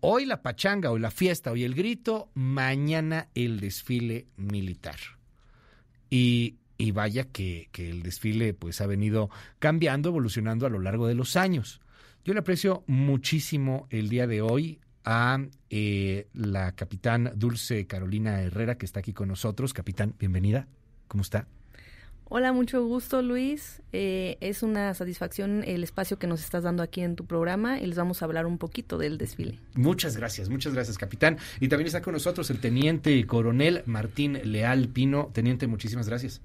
Hoy la pachanga, hoy la fiesta, hoy el grito, mañana el desfile militar. Y, y vaya que, que, el desfile pues ha venido cambiando, evolucionando a lo largo de los años. Yo le aprecio muchísimo el día de hoy a eh, la capitán Dulce Carolina Herrera que está aquí con nosotros. Capitán, bienvenida. ¿Cómo está? Hola, mucho gusto Luis. Eh, es una satisfacción el espacio que nos estás dando aquí en tu programa y les vamos a hablar un poquito del desfile. Muchas gracias, muchas gracias capitán. Y también está con nosotros el teniente coronel Martín Leal Pino. Teniente, muchísimas gracias.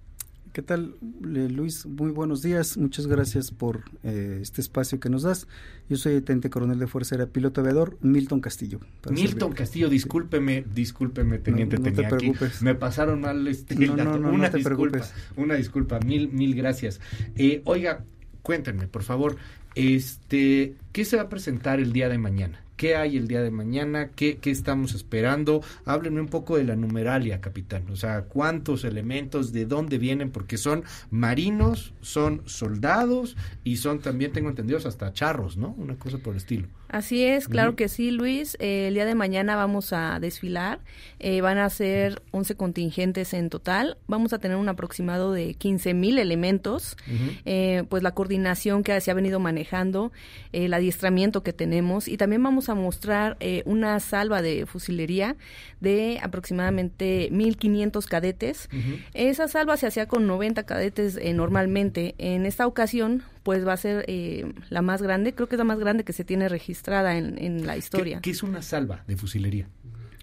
¿Qué tal, Luis? Muy buenos días. Muchas gracias por eh, este espacio que nos das. Yo soy teniente coronel de Fuerza Aérea Piloto Aviador, Milton Castillo. Milton Castillo, discúlpeme, discúlpeme, teniente. No, te preocupes. Me pasaron mal este no, no, no, una te disculpa, preocupes. Una disculpa, mil, mil gracias. Eh, oiga, cuéntenme, por favor, este, ¿qué se va a presentar el día de mañana? ¿Qué hay el día de mañana? ¿Qué, ¿Qué, estamos esperando? Háblenme un poco de la numeralia, capitán. O sea, ¿cuántos elementos? ¿De dónde vienen? Porque son marinos, son soldados y son también, tengo entendidos, hasta charros, ¿no? Una cosa por el estilo. Así es, claro uh -huh. que sí, Luis. Eh, el día de mañana vamos a desfilar. Eh, van a ser 11 contingentes en total. Vamos a tener un aproximado de 15 mil elementos. Uh -huh. eh, pues la coordinación que se ha venido manejando, el adiestramiento que tenemos y también vamos a mostrar eh, una salva de fusilería de aproximadamente 1.500 cadetes. Uh -huh. Esa salva se hacía con 90 cadetes normalmente. En esta ocasión, pues va a ser eh, la más grande, creo que es la más grande que se tiene registrada en, en la historia. ¿Qué, ¿Qué, es una salva de fusilería?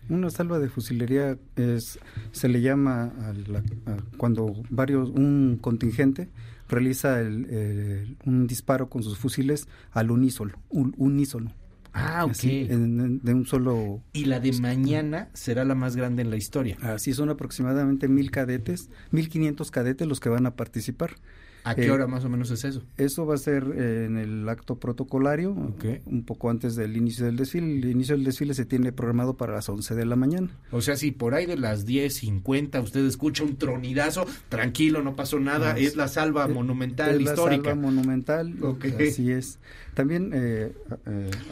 Una salva de fusilería es, se le llama a la, a cuando varios, un contingente realiza el, el, un disparo con sus fusiles al unísono. Un, unísono. Ah, ok. Así, en, en, de un solo... Y la de mañana será la más grande en la historia. Así son aproximadamente mil cadetes, mil quinientos cadetes los que van a participar. ¿A qué eh, hora más o menos es eso? Eso va a ser eh, en el acto protocolario, okay. un poco antes del inicio del desfile. El inicio del desfile se tiene programado para las 11 de la mañana. O sea, si por ahí de las 10.50 usted escucha un tronidazo, tranquilo, no pasó nada, ah, es la salva es, monumental es histórica. La salva monumental, okay. así es. También, eh,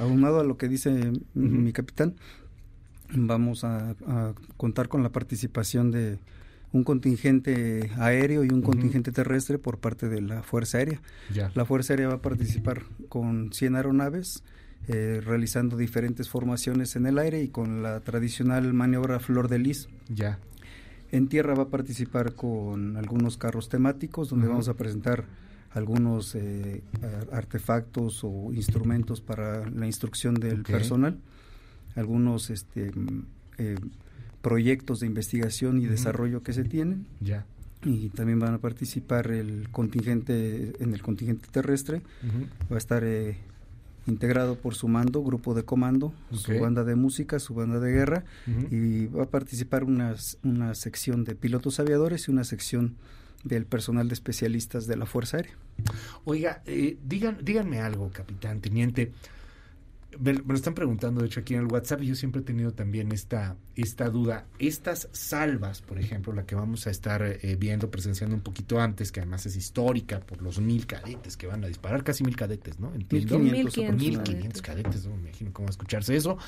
aunado a lo que dice uh -huh. mi capitán, vamos a, a contar con la participación de un contingente aéreo y un uh -huh. contingente terrestre por parte de la Fuerza Aérea. Ya. La Fuerza Aérea va a participar con 100 aeronaves, eh, realizando diferentes formaciones en el aire y con la tradicional maniobra Flor de Lis. Ya. En tierra va a participar con algunos carros temáticos, donde uh -huh. vamos a presentar algunos eh, artefactos o instrumentos para la instrucción del okay. personal, algunos este, eh, proyectos de investigación y uh -huh. desarrollo que se tienen. Ya. Y también van a participar el contingente, en el contingente terrestre, uh -huh. va a estar eh, integrado por su mando, grupo de comando, okay. su banda de música, su banda de guerra, uh -huh. y va a participar una, una sección de pilotos aviadores y una sección del personal de especialistas de la Fuerza Aérea. Oiga, eh, digan, díganme algo, capitán, teniente. Me, lo están preguntando, de hecho, aquí en el WhatsApp, y yo siempre he tenido también esta, esta duda. Estas salvas, por ejemplo, la que vamos a estar eh, viendo, presenciando un poquito antes, que además es histórica por los mil cadetes que van a disparar, casi mil cadetes, ¿no? Entiendo. Mil quinientos. Mil quinientos cadetes, no me imagino cómo va a escucharse eso.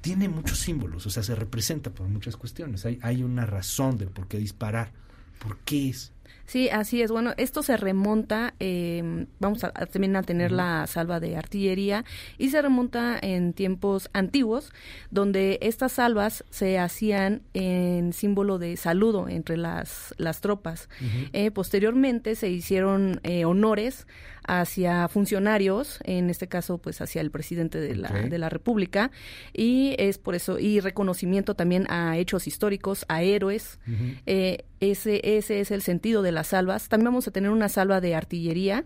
Tiene muchos símbolos, o sea, se representa por muchas cuestiones. Hay, hay una razón de por qué disparar. ¿Por qué es? Sí, así es. Bueno, esto se remonta, eh, vamos a, también a tener la salva de artillería y se remonta en tiempos antiguos, donde estas salvas se hacían en símbolo de saludo entre las, las tropas. Uh -huh. eh, posteriormente se hicieron eh, honores hacia funcionarios, en este caso pues hacia el presidente de la, okay. de la República, y es por eso, y reconocimiento también a hechos históricos, a héroes, uh -huh. eh, ese, ese es el sentido de las salvas. También vamos a tener una salva de artillería,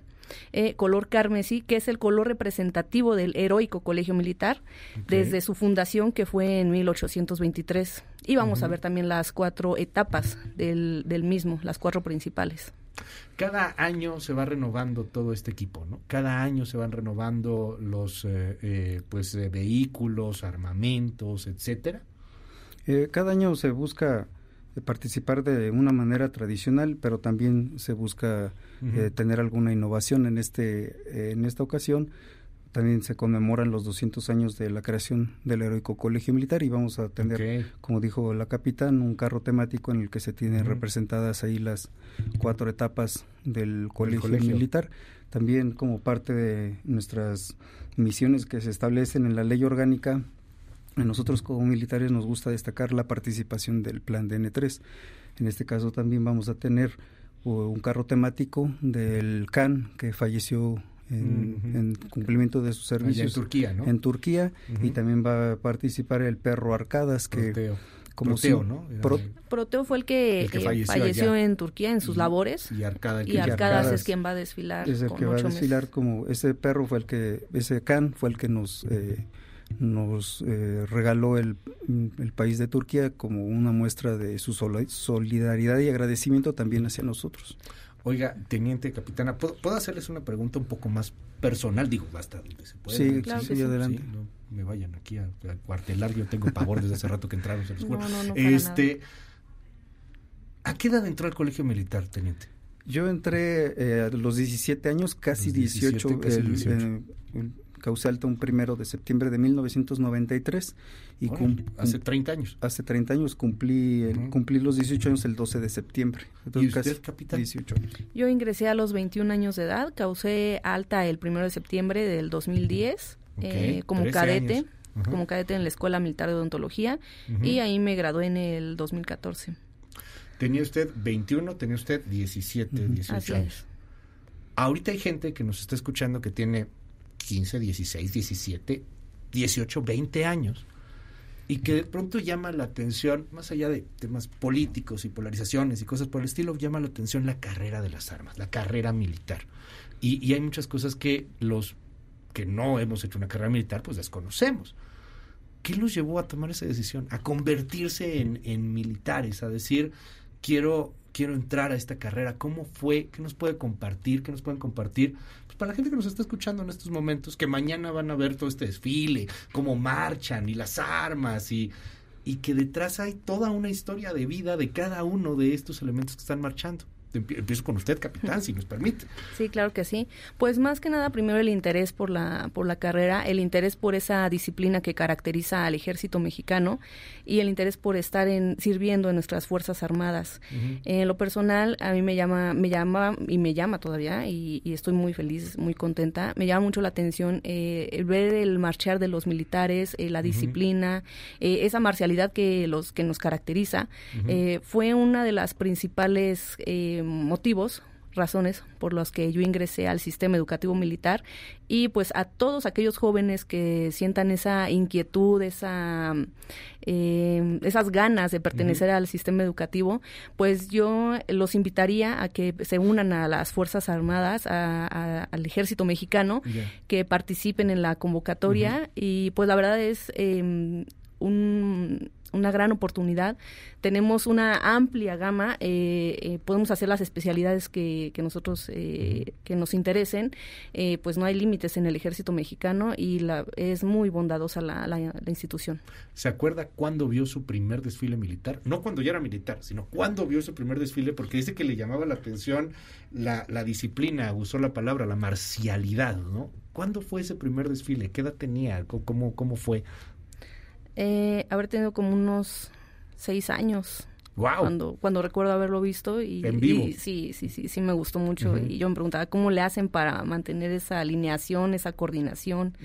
eh, color carmesí, que es el color representativo del heroico colegio militar okay. desde su fundación, que fue en 1823. Y vamos uh -huh. a ver también las cuatro etapas del, del mismo, las cuatro principales. Cada año se va renovando todo este equipo, ¿no? Cada año se van renovando los eh, eh, pues eh, vehículos, armamentos, etcétera. Eh, cada año se busca participar de una manera tradicional, pero también se busca uh -huh. tener alguna innovación en este en esta ocasión también se conmemoran los 200 años de la creación del heroico colegio militar y vamos a tener, como dijo la capitán, un carro temático en el que se tienen representadas ahí las cuatro etapas del colegio, militar. También como parte de nuestras misiones que se establecen en la ley orgánica, a nosotros como militares nos gusta destacar la participación del plan DN3. En este caso también vamos a tener un carro temático del CAN que falleció en, cumplimiento de sus servicios en Turquía, ¿no? En Turquía y también va a participar el perro Arcadas que como Proteo, ¿no? Proteo fue el que, eh, falleció, en Turquía en sus labores y, Arcadas, es quien va a desfilar. Es el que va a desfilar como ese perro fue el que ese can fue el que nos eh, nos eh, regaló el, el, país de Turquía como una muestra de su solidaridad y agradecimiento también hacia nosotros. Oiga, teniente capitana, ¿puedo, hacerles una pregunta un poco más personal? Digo, basta donde se puede. Sí, claro sí, adelante. no me vayan aquí a, cuartelar, yo tengo pavor desde hace rato que entraron a la escuela. este, ¿A qué edad entró al colegio militar, teniente? Yo entré eh, a los 17 años, casi 18, casi 18 alta un primero de septiembre de 1993 y hace 30 años. Hace 30 años cumplí cumplí los 18 años el 12 de septiembre. ¿Y usted, capitán? 18 Yo ingresé a los 21 años de edad, causé alta el primero de septiembre del 2010 eh, como cadete. como cadete en la Escuela Militar de Odontología y ahí me gradué en el 2014. Tenía usted 21, tenía usted 17, 18 años. Ahorita hay gente que nos está escuchando que tiene 15, 16, 17, 18, 20 años y que de pronto llama la atención, más allá de temas políticos y polarizaciones y cosas por el estilo, llama la atención la carrera de las armas, la carrera militar. Y, hay muchas cosas que los que no hemos hecho una carrera militar, pues desconocemos. ¿Qué los llevó a tomar esa decisión? A convertirse en, en militares, a decir, quiero quiero entrar a esta carrera, ¿cómo fue? ¿Qué nos puede compartir? ¿Qué nos pueden compartir? Pues para la gente que nos está escuchando en estos momentos, que mañana van a ver todo este desfile, cómo marchan y las armas y, y que detrás hay toda una historia de vida de cada uno de estos elementos que están marchando. Empiezo con usted, capitán, si nos permite. Sí, claro que sí. Pues más que nada, primero el interés por la, por la carrera, el interés por esa disciplina que caracteriza al ejército mexicano y el interés por estar en, sirviendo en nuestras Fuerzas Armadas. En lo personal, a mí me llama, me llama y me llama todavía y, estoy muy feliz, muy contenta. Me llama mucho la atención eh, el ver el marchar de los militares, eh, la disciplina, eh, esa marcialidad que, los, que nos caracteriza. fue una de las principales motivos razones por las que yo ingresé al sistema educativo militar y pues a todos aquellos jóvenes que sientan esa inquietud, esa, eh, esas ganas de pertenecer al sistema educativo, pues yo los invitaría a que se unan a las Fuerzas Armadas, al Ejército Mexicano, que participen en la convocatoria y pues la verdad es eh, un una gran oportunidad. Tenemos una amplia gama, eh, eh, podemos hacer las especialidades que, que nosotros eh, que nos interesen, pues no hay límites en el ejército mexicano y la, es muy bondadosa la, la, institución. ¿Se acuerda cuándo vio su primer desfile militar? No cuando ya era militar, sino cuándo vio su primer desfile, porque dice que le llamaba la atención la, la disciplina, usó la palabra, la marcialidad, ¿no? ¿Cuándo fue ese primer desfile? ¿Qué edad tenía? ¿Cómo, cómo fue? Eh, haber tenido como unos seis años. Cuando, cuando recuerdo haberlo visto y, sí, sí, sí, sí me gustó mucho. Y yo me preguntaba cómo le hacen para mantener esa alineación, esa coordinación.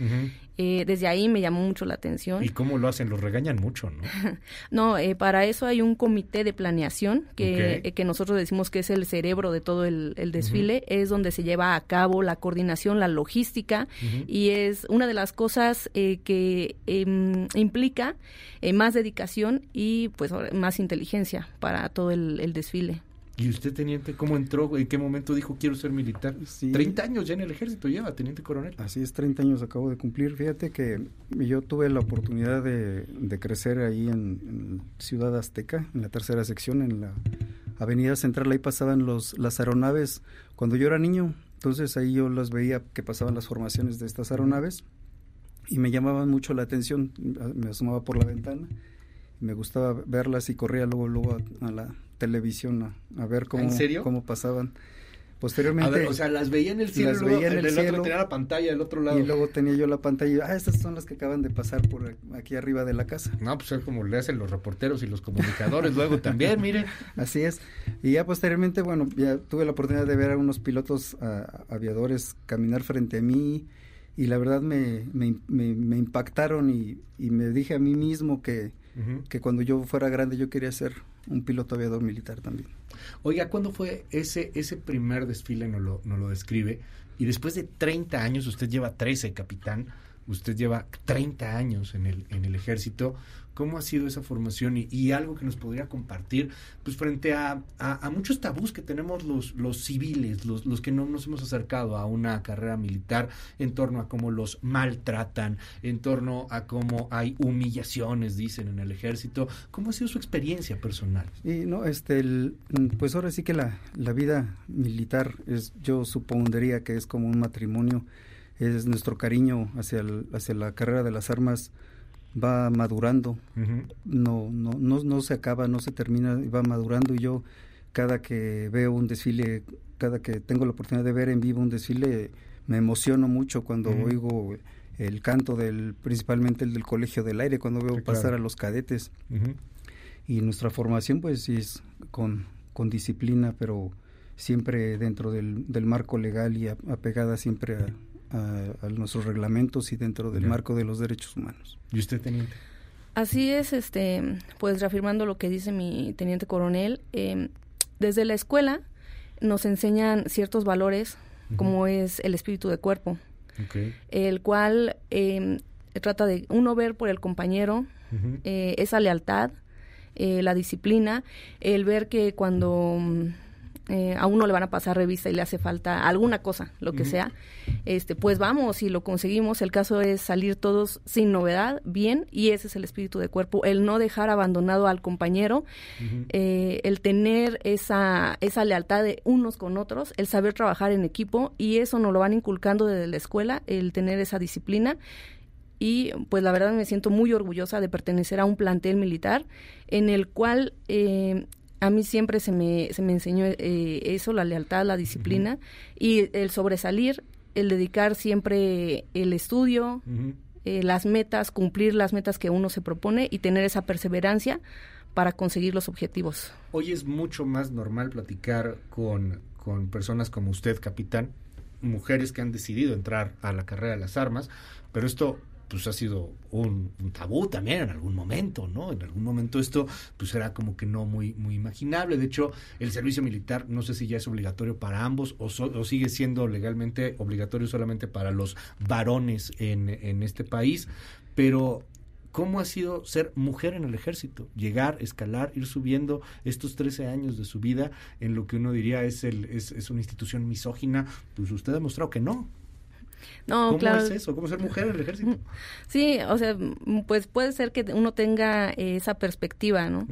Eh, desde ahí me llamó mucho la atención. ¿Y cómo lo hacen? Los regañan mucho, ¿no? no, eh, para eso hay un comité de planeación que, eh, que nosotros decimos que es el cerebro de todo el, desfile. Es donde se lleva a cabo la coordinación, la logística y es una de las cosas que em, implica más dedicación y pues más inteligencia para todo el desfile. ¿Y usted, teniente, cómo entró? ¿En qué momento dijo quiero ser militar? Sí. 30 años ya en el ejército lleva, teniente coronel. Así es, 30 años acabo de cumplir. Fíjate que yo tuve la oportunidad de, crecer ahí en, Ciudad Azteca, en la tercera sección, en la Avenida Central. Ahí pasaban los, las aeronaves cuando yo era niño. Entonces ahí yo las veía que pasaban las formaciones de estas aeronaves y me llamaban mucho la atención. Me asomaba por la ventana me gustaba verlas y corría luego luego a, la televisión a, ver cómo, cómo pasaban. Posteriormente. o sea, las veía en el cielo, las veía en el, cielo, otro tenía la pantalla del otro lado. Y luego tenía yo la pantalla y, ah, estas son las que acaban de pasar por aquí arriba de la casa. No, pues es como le hacen los reporteros y los comunicadores luego también, mire. Así es. Y ya posteriormente, bueno, ya tuve la oportunidad de ver a unos pilotos aviadores caminar frente a mí y la verdad me, me, me, impactaron y, y, me dije a mí mismo que, que cuando yo fuera grande yo quería ser un piloto aviador militar también. Oiga, ¿cuándo fue ese, ese primer desfile? No lo, no lo describe. Y después de 30 años, usted lleva 13, capitán, usted lleva 30 años en el, en el ejército. ¿Cómo ha sido esa formación y, algo que nos podría compartir pues frente a, a, muchos tabús que tenemos los, los civiles, los, los que no nos hemos acercado a una carrera militar en torno a cómo los maltratan, en torno a cómo hay humillaciones, dicen en el ejército? ¿Cómo ha sido su experiencia personal? Y no, este, pues ahora sí que la, la vida militar es, yo supondría que es como un matrimonio es nuestro cariño hacia, hacia la carrera de las armas va madurando, no, no, no, no se acaba, no se termina, va madurando. Y yo cada que veo un desfile, cada que tengo la oportunidad de ver en vivo un desfile, me emociono mucho cuando oigo el canto del, principalmente el del Colegio del Aire, cuando veo pasar a los cadetes. Y nuestra formación pues es con, con disciplina, pero siempre dentro del, del marco legal y apegada siempre a, a, nuestros reglamentos y dentro del marco de los derechos humanos. ¿Y usted, teniente? Así es, este, pues reafirmando lo que dice mi teniente coronel, em, desde la escuela nos enseñan ciertos valores, como es el espíritu de cuerpo, el cual eh, trata de uno ver por el compañero eh, esa lealtad, eh, la disciplina, el ver que cuando eh, a uno le van a pasar revista y le hace falta alguna cosa, lo que sea, este, pues vamos y lo conseguimos. El caso es salir todos sin novedad, bien, y ese es el espíritu de cuerpo, el no dejar abandonado al compañero, eh, el tener esa, esa lealtad de unos con otros, el saber trabajar en equipo, y eso nos lo van inculcando desde la escuela, el tener esa disciplina. Y pues la verdad me siento muy orgullosa de pertenecer a un plantel militar en el cual eh, a mí siempre se me, se me enseñó eh, eso, la lealtad, la disciplina y el sobresalir, el dedicar siempre el estudio, eh, las metas, cumplir las metas que uno se propone y tener esa perseverancia para conseguir los objetivos. Hoy es mucho más normal platicar con, con personas como usted, capitán, mujeres que han decidido entrar a la carrera de las armas, pero esto pues ha sido un, tabú también en algún momento, ¿no? En algún momento esto pues era como que no muy muy imaginable. De hecho, el servicio militar no sé si ya es obligatorio para ambos o, o sigue siendo legalmente obligatorio solamente para los varones en, en este país, pero ¿Cómo ha sido ser mujer en el ejército? Llegar, escalar, ir subiendo estos 13 años de su vida en lo que uno diría es, el, es, es una institución misógina. Pues usted ha demostrado que no, no, ¿Cómo claro. es eso? ¿Cómo ser mujer en el ejército? Sí, o sea, pues puede ser que uno tenga esa perspectiva, ¿no?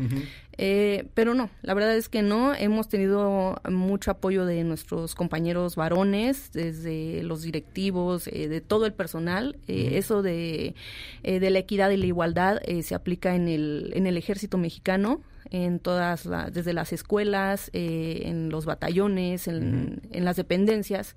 eh, pero no, la verdad es que no. Hemos tenido mucho apoyo de nuestros compañeros varones, desde los directivos, eh, de todo el personal. Eh, eso de, eh, de la equidad y la igualdad se aplica en el, en el ejército mexicano en todas las, desde las escuelas, eh, en los batallones, en, en las dependencias.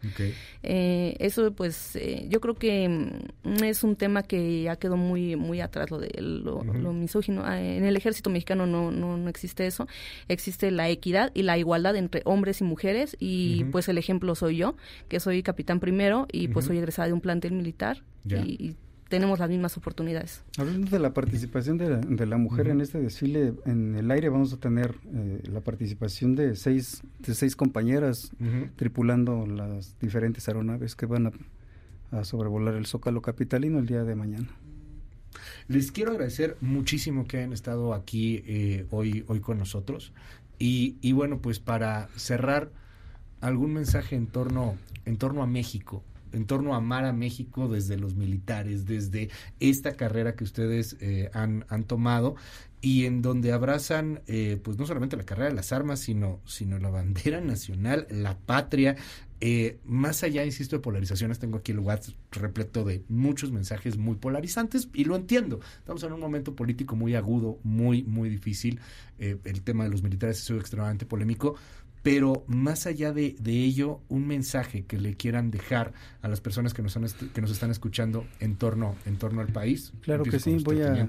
Eh, eso pues eh, yo creo que mm, es un tema que ya quedó muy muy atrás lo de lo, misógino. Ah, en el ejército mexicano no, no, no existe eso. Existe la equidad y la igualdad entre hombres y mujeres y pues el ejemplo soy yo, que soy capitán primero y pues soy egresada de un plantel militar y tenemos las mismas oportunidades. Hablando de la participación de la, de la mujer en este desfile, en el aire vamos a tener eh, la participación de seis, de seis compañeras tripulando las diferentes aeronaves que van a, sobrevolar el Zócalo Capitalino el día de mañana. Les quiero agradecer muchísimo que hayan estado aquí eh, hoy, hoy con nosotros. Y, y bueno, pues para cerrar, algún mensaje en torno, en torno a México, en torno a amar a México desde los militares, desde esta carrera que ustedes eh, han, han tomado y en donde abrazan eh, pues no solamente la carrera de las armas, sino, sino la bandera nacional, la patria. Eh, más allá, insisto, de polarizaciones, tengo aquí el WhatsApp repleto de muchos mensajes muy polarizantes y lo entiendo. Estamos en un momento político muy agudo, muy, muy difícil. el tema de los militares es extremadamente polémico, pero más allá de, ello, un mensaje que le quieran dejar a las personas que nos, que nos están escuchando en torno, en torno al país. Claro que sí, voy a,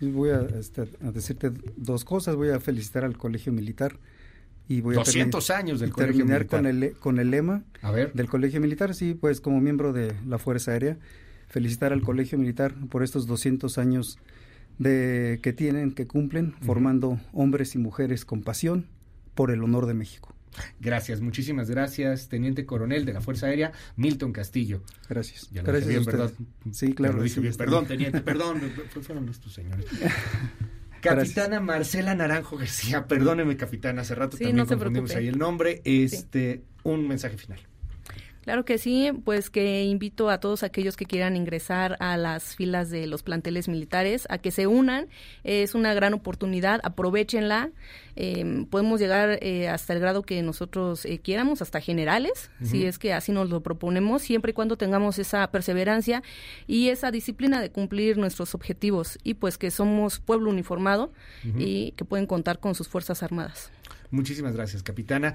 voy este, a, decirte dos cosas. Voy a felicitar al Colegio Militar. Y voy 200 a años del Colegio Militar. con el, con el lema del Colegio Militar, sí, pues como miembro de la Fuerza Aérea, felicitar al Colegio Militar por estos 200 años de que tienen, que cumplen, formando hombres y mujeres con pasión, por el honor de México. Gracias, muchísimas gracias, Teniente Coronel de la Fuerza Aérea, Milton Castillo. Gracias. Ya lo gracias bien, ¿verdad? Sí, claro. Perdón, Teniente, perdón, fueron estos señores. Capitana Marcela Naranjo García, perdóneme, capitana, hace rato también confundimos ahí el nombre. Este, un mensaje final. Claro que sí, pues que invito a todos aquellos que quieran ingresar a las filas de los planteles militares a que se unan. Es una gran oportunidad, aprovechenla. Em, podemos llegar eh, hasta el grado que nosotros eh, quieramos, hasta generales, si es que así nos lo proponemos, siempre y cuando tengamos esa perseverancia y esa disciplina de cumplir nuestros objetivos y pues que somos pueblo uniformado y que pueden contar con sus Fuerzas Armadas. Muchísimas gracias, capitana.